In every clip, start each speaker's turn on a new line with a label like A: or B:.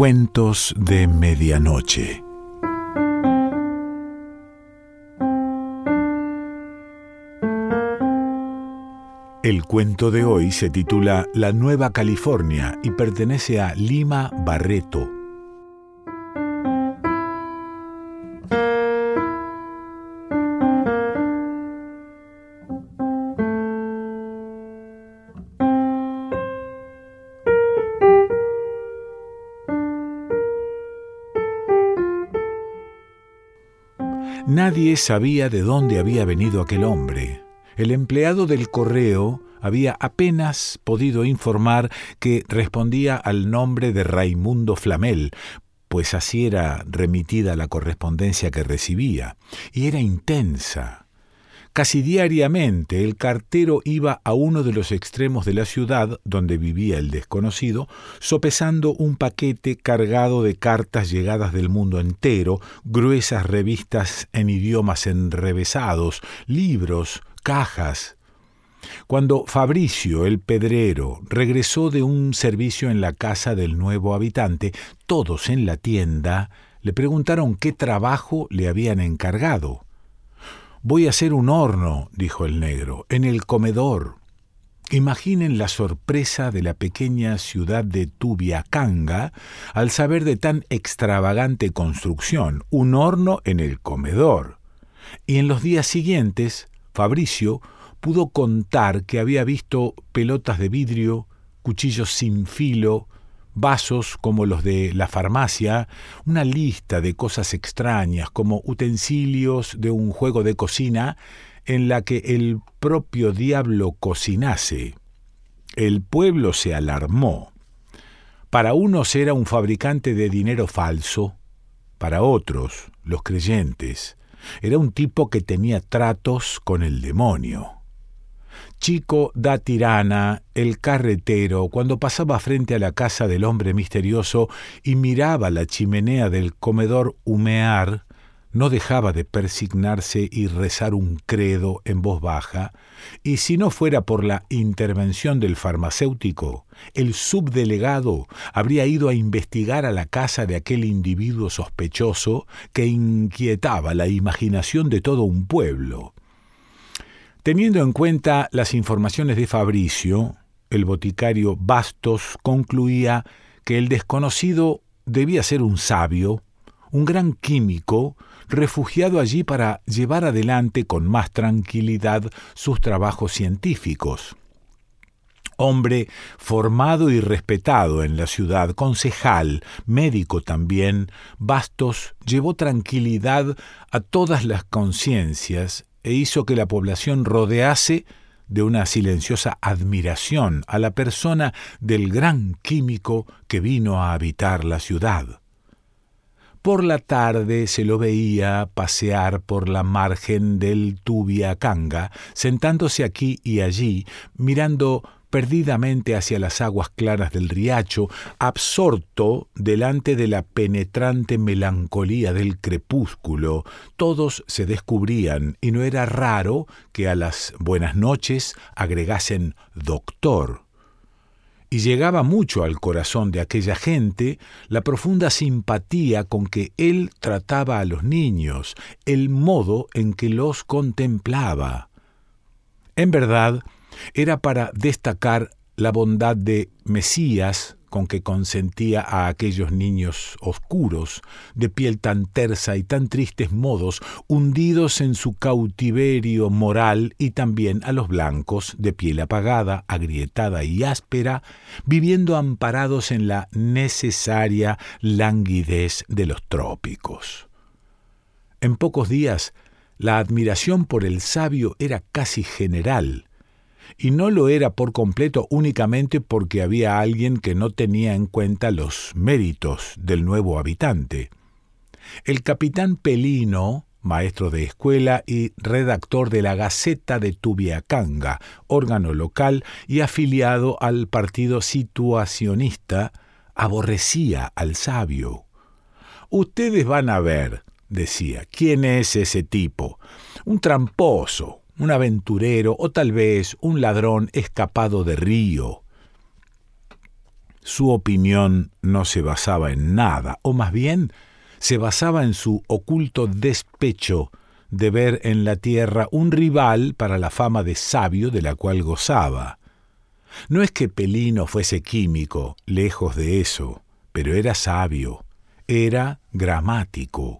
A: Cuentos de Medianoche. El cuento de hoy se titula La Nueva California y pertenece a Lima Barreto. Nadie sabía de dónde había venido aquel hombre. El empleado del correo había apenas podido informar que respondía al nombre de Raimundo Flamel, pues así era remitida la correspondencia que recibía, y era intensa. Casi diariamente el cartero iba a uno de los extremos de la ciudad donde vivía el desconocido, sopesando un paquete cargado de cartas llegadas del mundo entero, gruesas revistas en idiomas enrevesados, libros, cajas. Cuando Fabricio, el pedrero, regresó de un servicio en la casa del nuevo habitante, todos en la tienda le preguntaron qué trabajo le habían encargado. Voy a hacer un horno, dijo el negro, en el comedor. Imaginen la sorpresa de la pequeña ciudad de Tubiacanga al saber de tan extravagante construcción, un horno en el comedor. Y en los días siguientes, Fabricio pudo contar que había visto pelotas de vidrio, cuchillos sin filo, vasos como los de la farmacia, una lista de cosas extrañas como utensilios de un juego de cocina en la que el propio diablo cocinase. El pueblo se alarmó. Para unos era un fabricante de dinero falso, para otros, los creyentes, era un tipo que tenía tratos con el demonio. Chico da Tirana, el carretero, cuando pasaba frente a la casa del hombre misterioso y miraba la chimenea del comedor humear, no dejaba de persignarse y rezar un credo en voz baja, y si no fuera por la intervención del farmacéutico, el subdelegado habría ido a investigar a la casa de aquel individuo sospechoso que inquietaba la imaginación de todo un pueblo. Teniendo en cuenta las informaciones de Fabricio, el boticario Bastos concluía que el desconocido debía ser un sabio, un gran químico, refugiado allí para llevar adelante con más tranquilidad sus trabajos científicos. Hombre formado y respetado en la ciudad, concejal, médico también, Bastos llevó tranquilidad a todas las conciencias e hizo que la población rodease de una silenciosa admiración a la persona del gran químico que vino a habitar la ciudad. Por la tarde se lo veía pasear por la margen del Tubiacanga, sentándose aquí y allí, mirando perdidamente hacia las aguas claras del riacho, absorto delante de la penetrante melancolía del crepúsculo, todos se descubrían y no era raro que a las buenas noches agregasen doctor. Y llegaba mucho al corazón de aquella gente la profunda simpatía con que él trataba a los niños, el modo en que los contemplaba. En verdad, era para destacar la bondad de Mesías con que consentía a aquellos niños oscuros, de piel tan tersa y tan tristes modos, hundidos en su cautiverio moral, y también a los blancos, de piel apagada, agrietada y áspera, viviendo amparados en la necesaria languidez de los trópicos. En pocos días, la admiración por el sabio era casi general, y no lo era por completo únicamente porque había alguien que no tenía en cuenta los méritos del nuevo habitante. El capitán Pelino, maestro de escuela y redactor de la Gaceta de Tubiacanga, órgano local y afiliado al partido situacionista, aborrecía al sabio. Ustedes van a ver, decía, quién es ese tipo. Un tramposo, un aventurero o tal vez un ladrón escapado de río. Su opinión no se basaba en nada, o más bien se basaba en su oculto despecho de ver en la tierra un rival para la fama de sabio de la cual gozaba. No es que Pelino fuese químico, lejos de eso, pero era sabio, era gramático.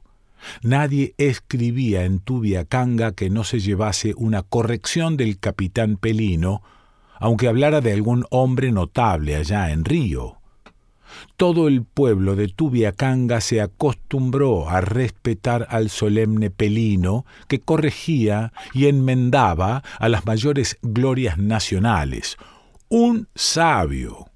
A: Nadie escribía en Tubiacanga que no se llevase una corrección del capitán Pelino, aunque hablara de algún hombre notable allá en Río. Todo el pueblo de Tubiacanga se acostumbró a respetar al solemne Pelino que corregía y enmendaba a las mayores glorias nacionales. Un sabio.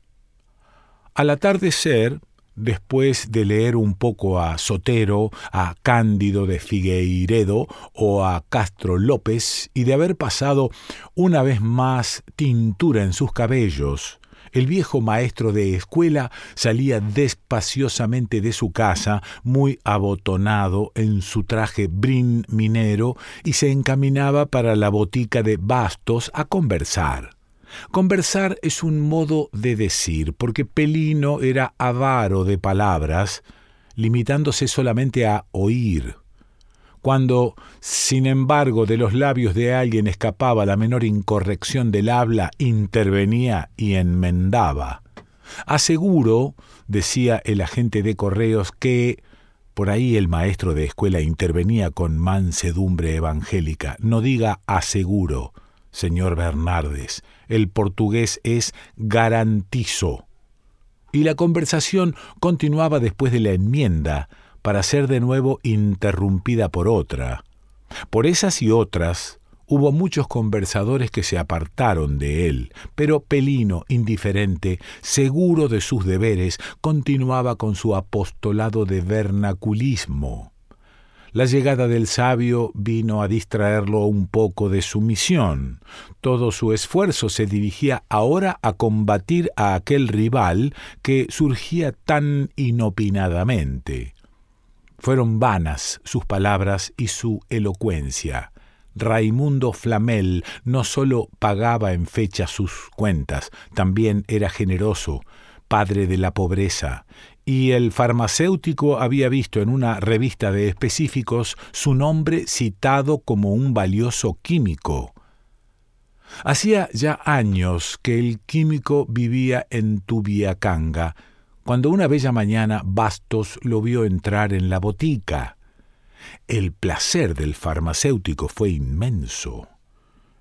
A: Al atardecer, después de leer un poco a Sotero, a Cándido de Figueiredo o a Castro López y de haber pasado una vez más tintura en sus cabellos, el viejo maestro de escuela salía despaciosamente de su casa, muy abotonado en su traje brin minero, y se encaminaba para la botica de Bastos a conversar. Conversar es un modo de decir, porque Pelino era avaro de palabras, limitándose solamente a oír. Cuando, sin embargo, de los labios de alguien escapaba la menor incorrección del habla, intervenía y enmendaba. Aseguro, decía el agente de correos, que por ahí el maestro de escuela intervenía con mansedumbre evangélica. No diga aseguro, señor Bernardes. El portugués es garantizo. Y la conversación continuaba después de la enmienda, para ser de nuevo interrumpida por otra. Por esas y otras, hubo muchos conversadores que se apartaron de él, pero Pelino, indiferente, seguro de sus deberes, continuaba con su apostolado de vernaculismo. La llegada del sabio vino a distraerlo un poco de su misión. Todo su esfuerzo se dirigía ahora a combatir a aquel rival que surgía tan inopinadamente. Fueron vanas sus palabras y su elocuencia. Raimundo Flamel no sólo pagaba en fecha sus cuentas, también era generoso, padre de la pobreza, y el farmacéutico había visto en una revista de específicos su nombre citado como un valioso químico. Hacía ya años que el químico vivía en Tubiacanga, cuando una bella mañana Bastos lo vio entrar en la botica. El placer del farmacéutico fue inmenso.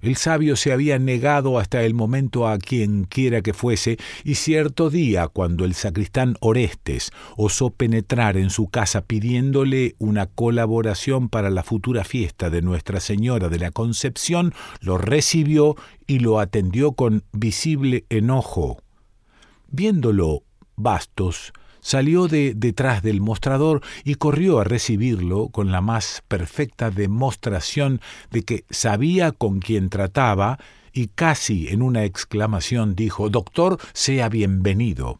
A: El sabio se había negado hasta el momento a quien quiera que fuese, y cierto día, cuando el sacristán Orestes osó penetrar en su casa pidiéndole una colaboración para la futura fiesta de Nuestra Señora de la Concepción, lo recibió y lo atendió con visible enojo. Viéndolo Bastos salió de detrás del mostrador y corrió a recibirlo con la más perfecta demostración de que sabía con quién trataba y casi en una exclamación dijo Doctor, sea bienvenido.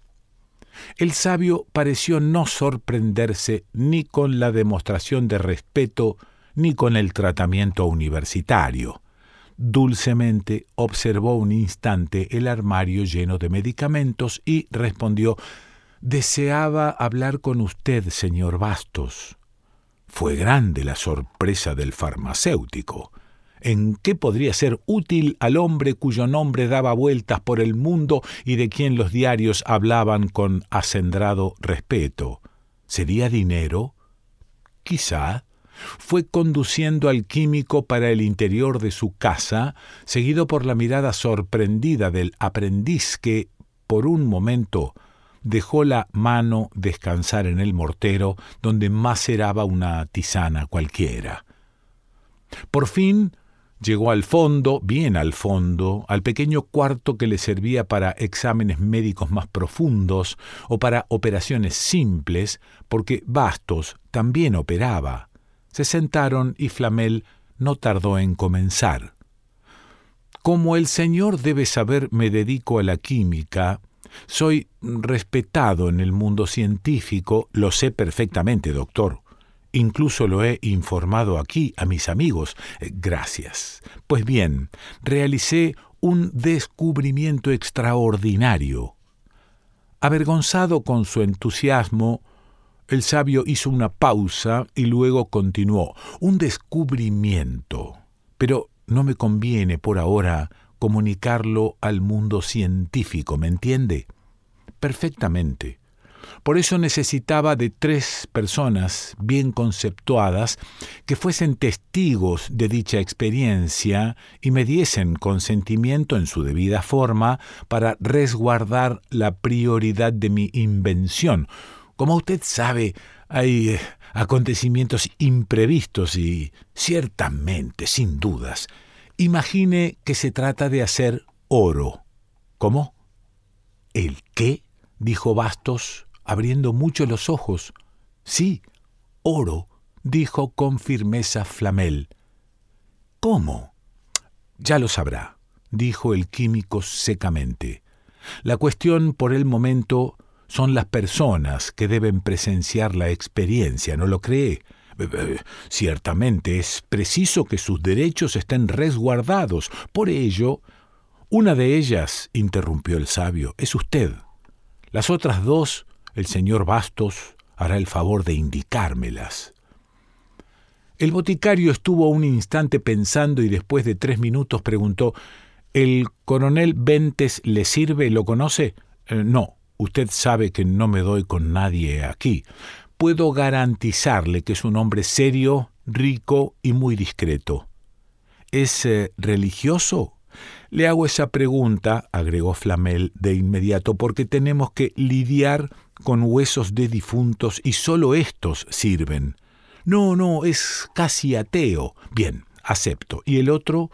A: El sabio pareció no sorprenderse ni con la demostración de respeto ni con el tratamiento universitario. Dulcemente observó un instante el armario lleno de medicamentos y respondió Deseaba hablar con usted, señor Bastos. Fue grande la sorpresa del farmacéutico. ¿En qué podría ser útil al hombre cuyo nombre daba vueltas por el mundo y de quien los diarios hablaban con acendrado respeto? ¿Sería dinero? Quizá fue conduciendo al químico para el interior de su casa, seguido por la mirada sorprendida del aprendiz que, por un momento, dejó la mano descansar en el mortero donde maceraba una tisana cualquiera. Por fin llegó al fondo, bien al fondo, al pequeño cuarto que le servía para exámenes médicos más profundos o para operaciones simples, porque Bastos también operaba. Se sentaron y Flamel no tardó en comenzar. Como el señor debe saber, me dedico a la química. Soy respetado en el mundo científico, lo sé perfectamente, doctor. Incluso lo he informado aquí a mis amigos. Eh, gracias. Pues bien, realicé un descubrimiento extraordinario. Avergonzado con su entusiasmo, el sabio hizo una pausa y luego continuó. Un descubrimiento. Pero no me conviene por ahora comunicarlo al mundo científico, ¿me entiende? Perfectamente. Por eso necesitaba de tres personas bien conceptuadas que fuesen testigos de dicha experiencia y me diesen consentimiento en su debida forma para resguardar la prioridad de mi invención. Como usted sabe, hay eh, acontecimientos imprevistos y ciertamente, sin dudas, imagine que se trata de hacer oro. ¿Cómo? ¿El qué? dijo Bastos, abriendo mucho los ojos. Sí, oro, dijo con firmeza Flamel. ¿Cómo? Ya lo sabrá, dijo el químico secamente. La cuestión por el momento son las personas que deben presenciar la experiencia, ¿no lo cree? Eh, eh, ciertamente es preciso que sus derechos estén resguardados. Por ello, una de ellas, interrumpió el sabio, es usted. Las otras dos el señor Bastos hará el favor de indicármelas. El boticario estuvo un instante pensando y después de tres minutos preguntó ¿El coronel Ventes le sirve? ¿Lo conoce? Eh, no, usted sabe que no me doy con nadie aquí. Puedo garantizarle que es un hombre serio, rico y muy discreto. ¿Es eh, religioso? Le hago esa pregunta, agregó Flamel de inmediato, porque tenemos que lidiar con huesos de difuntos y sólo estos sirven. No, no, es casi ateo. Bien, acepto. ¿Y el otro?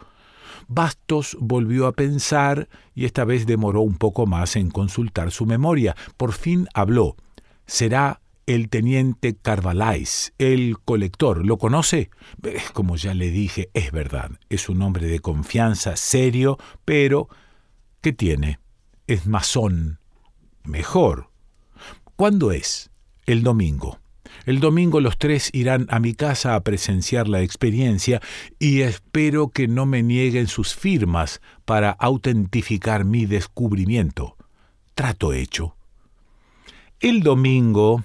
A: Bastos volvió a pensar y esta vez demoró un poco más en consultar su memoria. Por fin habló. Será el teniente Carvalhais, el colector. ¿Lo conoce? Eh, como ya le dije, es verdad. Es un hombre de confianza, serio, pero... ¿Qué tiene? Es masón. Mejor. ¿Cuándo es? El domingo. El domingo los tres irán a mi casa a presenciar la experiencia y espero que no me nieguen sus firmas para autentificar mi descubrimiento. Trato hecho. El domingo,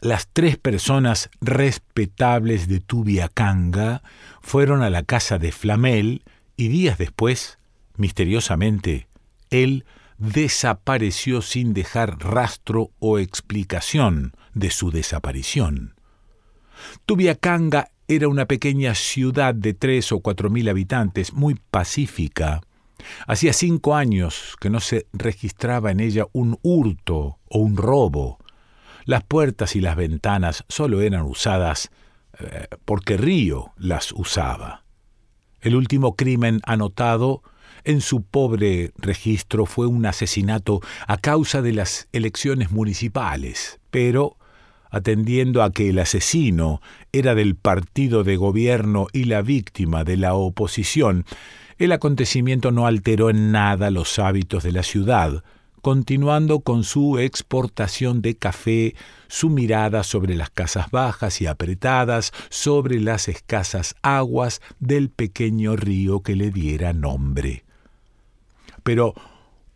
A: las tres personas respetables de Tubiacanga fueron a la casa de Flamel y días después, misteriosamente, él desapareció sin dejar rastro o explicación de su desaparición. Tubiacanga era una pequeña ciudad de tres o cuatro mil habitantes, muy pacífica. Hacía cinco años que no se registraba en ella un hurto o un robo. Las puertas y las ventanas solo eran usadas eh, porque Río las usaba. El último crimen anotado en su pobre registro fue un asesinato a causa de las elecciones municipales, pero atendiendo a que el asesino era del partido de gobierno y la víctima de la oposición, el acontecimiento no alteró en nada los hábitos de la ciudad, continuando con su exportación de café, su mirada sobre las casas bajas y apretadas, sobre las escasas aguas del pequeño río que le diera nombre. Pero,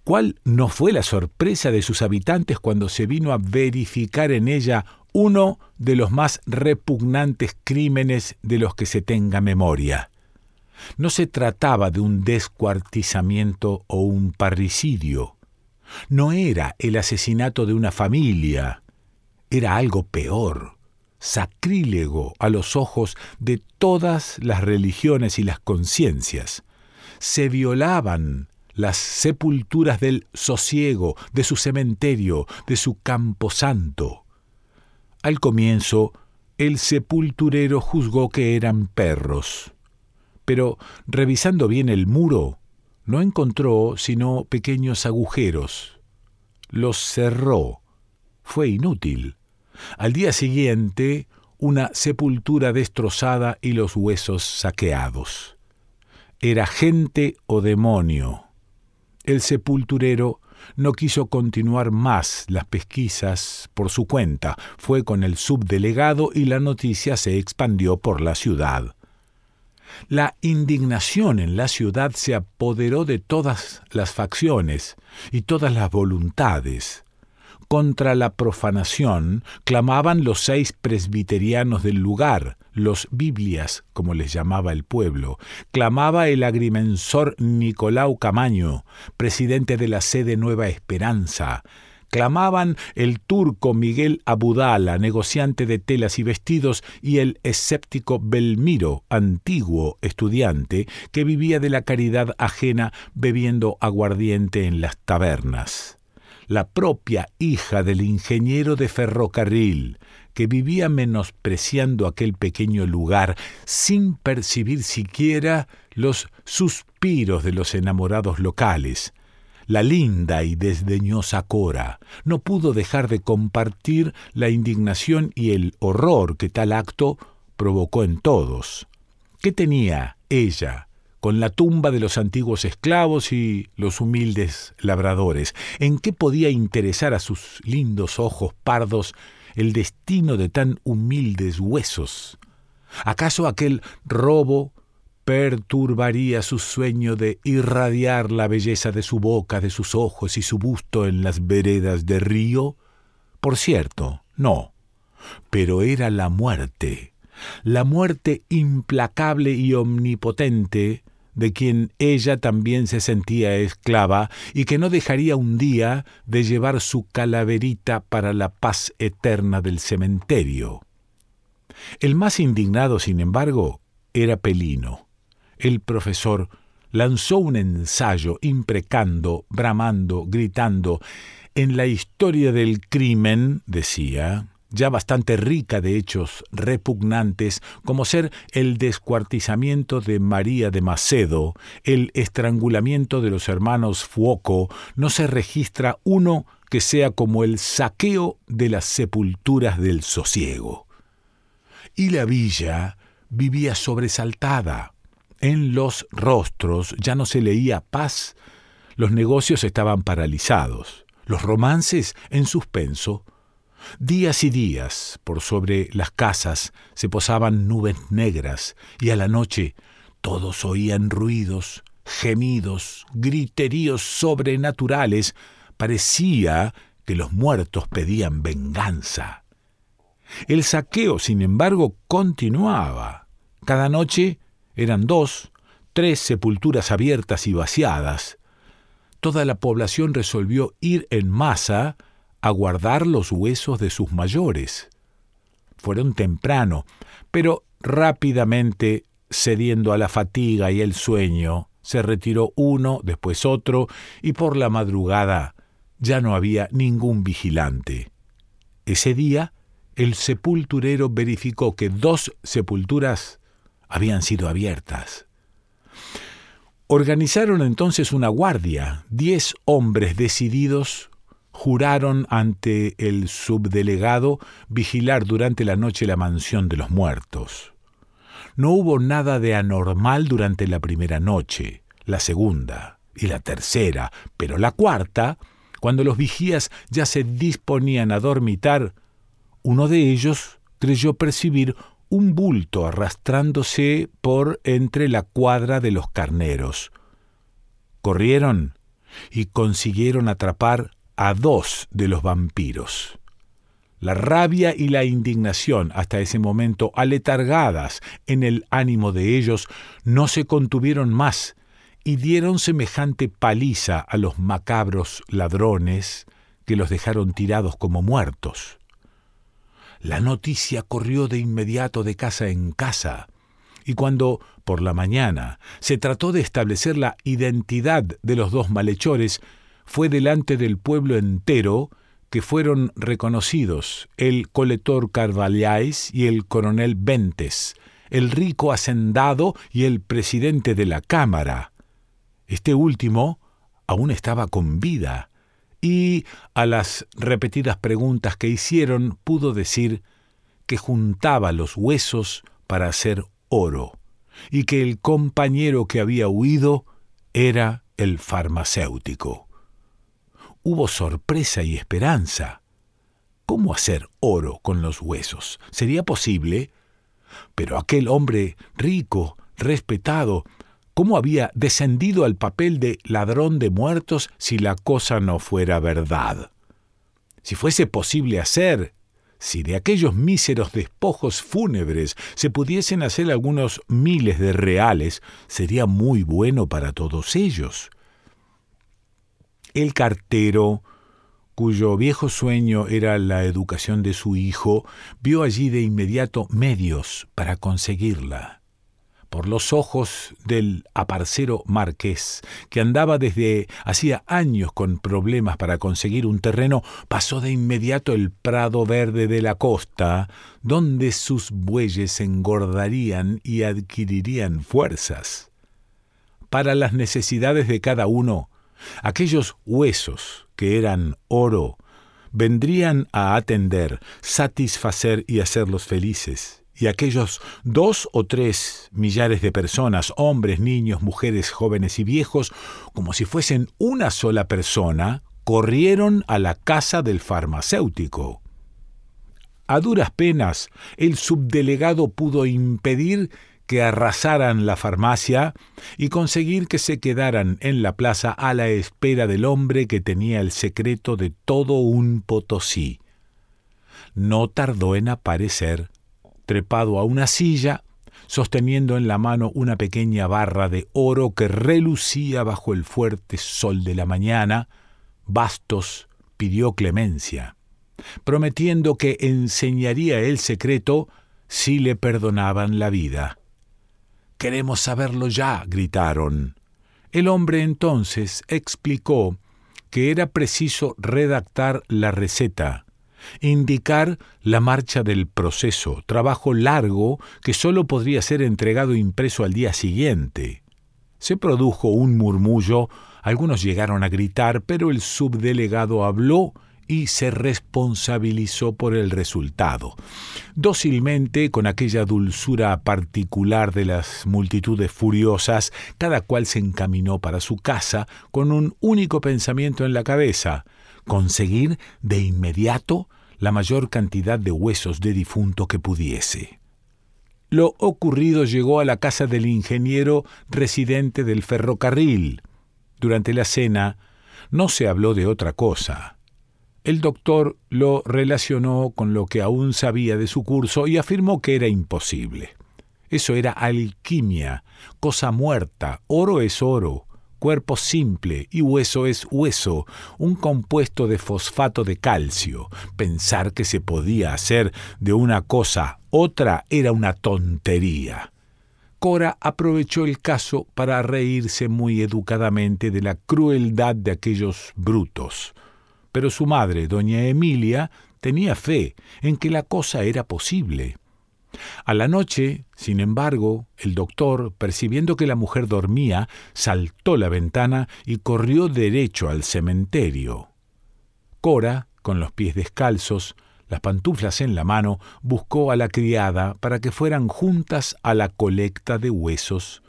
A: ¿cuál no fue la sorpresa de sus habitantes cuando se vino a verificar en ella uno de los más repugnantes crímenes de los que se tenga memoria? No se trataba de un descuartizamiento o un parricidio. No era el asesinato de una familia. Era algo peor, sacrílego a los ojos de todas las religiones y las conciencias. Se violaban las sepulturas del sosiego, de su cementerio, de su camposanto. Al comienzo, el sepulturero juzgó que eran perros, pero revisando bien el muro, no encontró sino pequeños agujeros. Los cerró. Fue inútil. Al día siguiente, una sepultura destrozada y los huesos saqueados. Era gente o demonio. El sepulturero no quiso continuar más las pesquisas por su cuenta, fue con el subdelegado y la noticia se expandió por la ciudad. La indignación en la ciudad se apoderó de todas las facciones y todas las voluntades. Contra la profanación clamaban los seis presbiterianos del lugar, los Biblias, como les llamaba el pueblo. Clamaba el agrimensor Nicolau Camaño, presidente de la sede Nueva Esperanza. Clamaban el turco Miguel Abudala, negociante de telas y vestidos, y el escéptico Belmiro, antiguo estudiante, que vivía de la caridad ajena bebiendo aguardiente en las tabernas la propia hija del ingeniero de ferrocarril, que vivía menospreciando aquel pequeño lugar sin percibir siquiera los suspiros de los enamorados locales. La linda y desdeñosa Cora no pudo dejar de compartir la indignación y el horror que tal acto provocó en todos. ¿Qué tenía ella con la tumba de los antiguos esclavos y los humildes labradores. ¿En qué podía interesar a sus lindos ojos pardos el destino de tan humildes huesos? ¿Acaso aquel robo perturbaría su sueño de irradiar la belleza de su boca, de sus ojos y su busto en las veredas de río? Por cierto, no. Pero era la muerte, la muerte implacable y omnipotente de quien ella también se sentía esclava y que no dejaría un día de llevar su calaverita para la paz eterna del cementerio. El más indignado, sin embargo, era Pelino. El profesor lanzó un ensayo imprecando, bramando, gritando. En la historia del crimen, decía, ya bastante rica de hechos repugnantes, como ser el descuartizamiento de María de Macedo, el estrangulamiento de los hermanos Fuoco, no se registra uno que sea como el saqueo de las sepulturas del sosiego. Y la villa vivía sobresaltada. En los rostros ya no se leía paz, los negocios estaban paralizados, los romances en suspenso, Días y días por sobre las casas se posaban nubes negras y a la noche todos oían ruidos, gemidos, griteríos sobrenaturales. Parecía que los muertos pedían venganza. El saqueo, sin embargo, continuaba. Cada noche eran dos, tres sepulturas abiertas y vaciadas. Toda la población resolvió ir en masa a guardar los huesos de sus mayores. Fueron temprano, pero rápidamente, cediendo a la fatiga y el sueño, se retiró uno, después otro, y por la madrugada ya no había ningún vigilante. Ese día, el sepulturero verificó que dos sepulturas habían sido abiertas. Organizaron entonces una guardia, diez hombres decididos juraron ante el subdelegado vigilar durante la noche la mansión de los muertos. No hubo nada de anormal durante la primera noche, la segunda y la tercera, pero la cuarta, cuando los vigías ya se disponían a dormitar, uno de ellos creyó percibir un bulto arrastrándose por entre la cuadra de los carneros. Corrieron y consiguieron atrapar a dos de los vampiros. La rabia y la indignación, hasta ese momento aletargadas en el ánimo de ellos, no se contuvieron más y dieron semejante paliza a los macabros ladrones que los dejaron tirados como muertos. La noticia corrió de inmediato de casa en casa, y cuando, por la mañana, se trató de establecer la identidad de los dos malhechores, fue delante del pueblo entero que fueron reconocidos el coletor Carvalhais y el coronel Bentes, el rico hacendado y el presidente de la Cámara. Este último aún estaba con vida y, a las repetidas preguntas que hicieron, pudo decir que juntaba los huesos para hacer oro y que el compañero que había huido era el farmacéutico hubo sorpresa y esperanza. ¿Cómo hacer oro con los huesos? ¿Sería posible? Pero aquel hombre rico, respetado, cómo había descendido al papel de ladrón de muertos si la cosa no fuera verdad. Si fuese posible hacer, si de aquellos míseros despojos fúnebres se pudiesen hacer algunos miles de reales, sería muy bueno para todos ellos. El cartero, cuyo viejo sueño era la educación de su hijo, vio allí de inmediato medios para conseguirla por los ojos del aparcero marqués, que andaba desde hacía años con problemas para conseguir un terreno, pasó de inmediato el prado verde de la costa, donde sus bueyes engordarían y adquirirían fuerzas. Para las necesidades de cada uno, aquellos huesos que eran oro, vendrían a atender, satisfacer y hacerlos felices y aquellos dos o tres millares de personas, hombres, niños, mujeres, jóvenes y viejos, como si fuesen una sola persona, corrieron a la casa del farmacéutico. A duras penas, el subdelegado pudo impedir que arrasaran la farmacia y conseguir que se quedaran en la plaza a la espera del hombre que tenía el secreto de todo un Potosí. No tardó en aparecer trepado a una silla, sosteniendo en la mano una pequeña barra de oro que relucía bajo el fuerte sol de la mañana, Bastos pidió clemencia, prometiendo que enseñaría el secreto si le perdonaban la vida. Queremos saberlo ya, gritaron. El hombre entonces explicó que era preciso redactar la receta, indicar la marcha del proceso, trabajo largo que sólo podría ser entregado impreso al día siguiente. Se produjo un murmullo, algunos llegaron a gritar, pero el subdelegado habló y se responsabilizó por el resultado. Dócilmente, con aquella dulzura particular de las multitudes furiosas, cada cual se encaminó para su casa con un único pensamiento en la cabeza, conseguir de inmediato la mayor cantidad de huesos de difunto que pudiese. Lo ocurrido llegó a la casa del ingeniero residente del ferrocarril. Durante la cena no se habló de otra cosa. El doctor lo relacionó con lo que aún sabía de su curso y afirmó que era imposible. Eso era alquimia, cosa muerta, oro es oro, cuerpo simple y hueso es hueso, un compuesto de fosfato de calcio. Pensar que se podía hacer de una cosa otra era una tontería. Cora aprovechó el caso para reírse muy educadamente de la crueldad de aquellos brutos. Pero su madre, doña Emilia, tenía fe en que la cosa era posible. A la noche, sin embargo, el doctor, percibiendo que la mujer dormía, saltó la ventana y corrió derecho al cementerio. Cora, con los pies descalzos, las pantuflas en la mano, buscó a la criada para que fueran juntas a la colecta de huesos.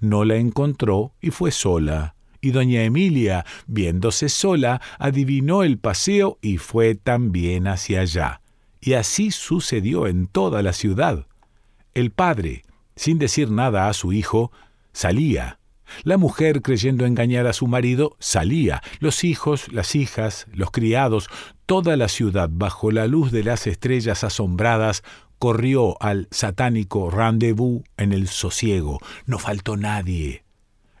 A: No la encontró y fue sola. Y doña Emilia, viéndose sola, adivinó el paseo y fue también hacia allá. Y así sucedió en toda la ciudad. El padre, sin decir nada a su hijo, salía. La mujer, creyendo engañar a su marido, salía. Los hijos, las hijas, los criados, toda la ciudad, bajo la luz de las estrellas asombradas, corrió al satánico rendezvous en el sosiego. No faltó nadie.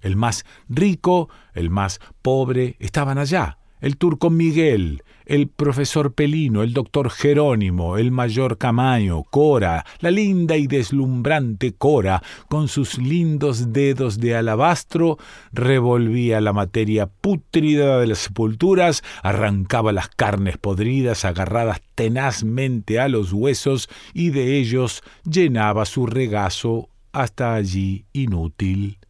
A: El más rico, el más pobre, estaban allá. El turco Miguel, el profesor Pelino, el doctor Jerónimo, el mayor Camaño, Cora, la linda y deslumbrante Cora, con sus lindos dedos de alabastro, revolvía la materia pútrida de las sepulturas, arrancaba las carnes podridas agarradas tenazmente a los huesos y de ellos llenaba su regazo hasta allí inútil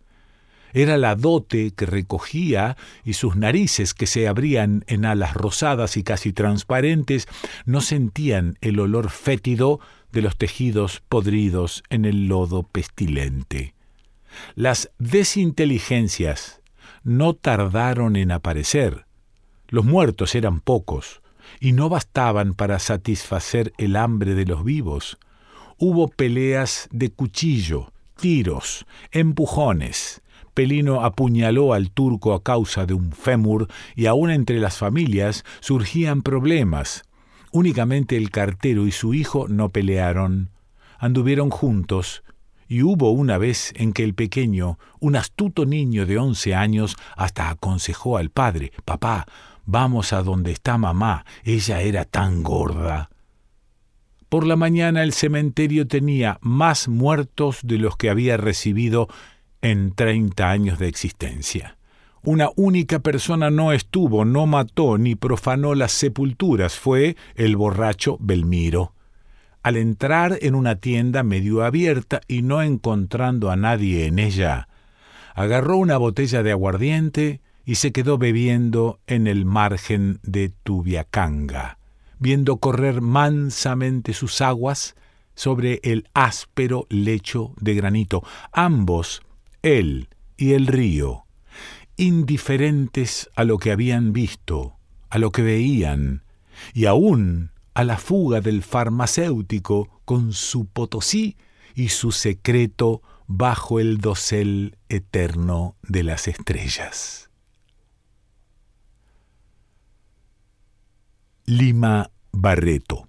A: era la dote que recogía y sus narices que se abrían en alas rosadas y casi transparentes no sentían el olor fétido de los tejidos podridos en el lodo pestilente. Las desinteligencias no tardaron en aparecer. Los muertos eran pocos y no bastaban para satisfacer el hambre de los vivos. Hubo peleas de cuchillo, tiros, empujones. Pelino apuñaló al turco a causa de un fémur y aún entre las familias surgían problemas. Únicamente el cartero y su hijo no pelearon. Anduvieron juntos, y hubo una vez en que el pequeño, un astuto niño de once años, hasta aconsejó al padre, Papá, vamos a donde está mamá, ella era tan gorda. Por la mañana el cementerio tenía más muertos de los que había recibido en treinta años de existencia. Una única persona no estuvo, no mató ni profanó las sepulturas, fue el borracho Belmiro. Al entrar en una tienda medio abierta y no encontrando a nadie en ella, agarró una botella de aguardiente y se quedó bebiendo en el margen de Tubiacanga, viendo correr mansamente sus aguas sobre el áspero lecho de granito. Ambos él y el río, indiferentes a lo que habían visto, a lo que veían, y aún a la fuga del farmacéutico con su potosí y su secreto bajo el dosel eterno de las estrellas. Lima Barreto